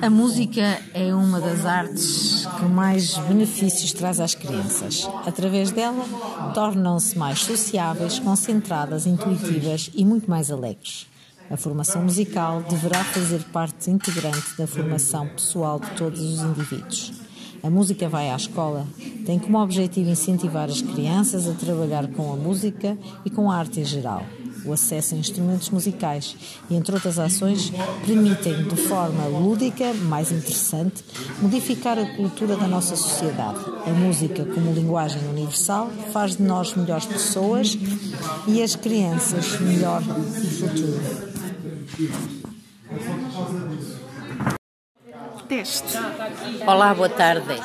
A música é uma das artes que mais benefícios traz às crianças. Através dela, tornam-se mais sociáveis, concentradas, intuitivas e muito mais alegres. A formação musical deverá fazer parte integrante da formação pessoal de todos os indivíduos. A música vai à escola tem como objetivo incentivar as crianças a trabalhar com a música e com a arte em geral o acesso a instrumentos musicais e, entre outras ações, permitem, de forma lúdica, mais interessante, modificar a cultura da nossa sociedade. A música, como linguagem universal, faz de nós melhores pessoas e as crianças melhor futuro. Teste. Olá, boa tarde.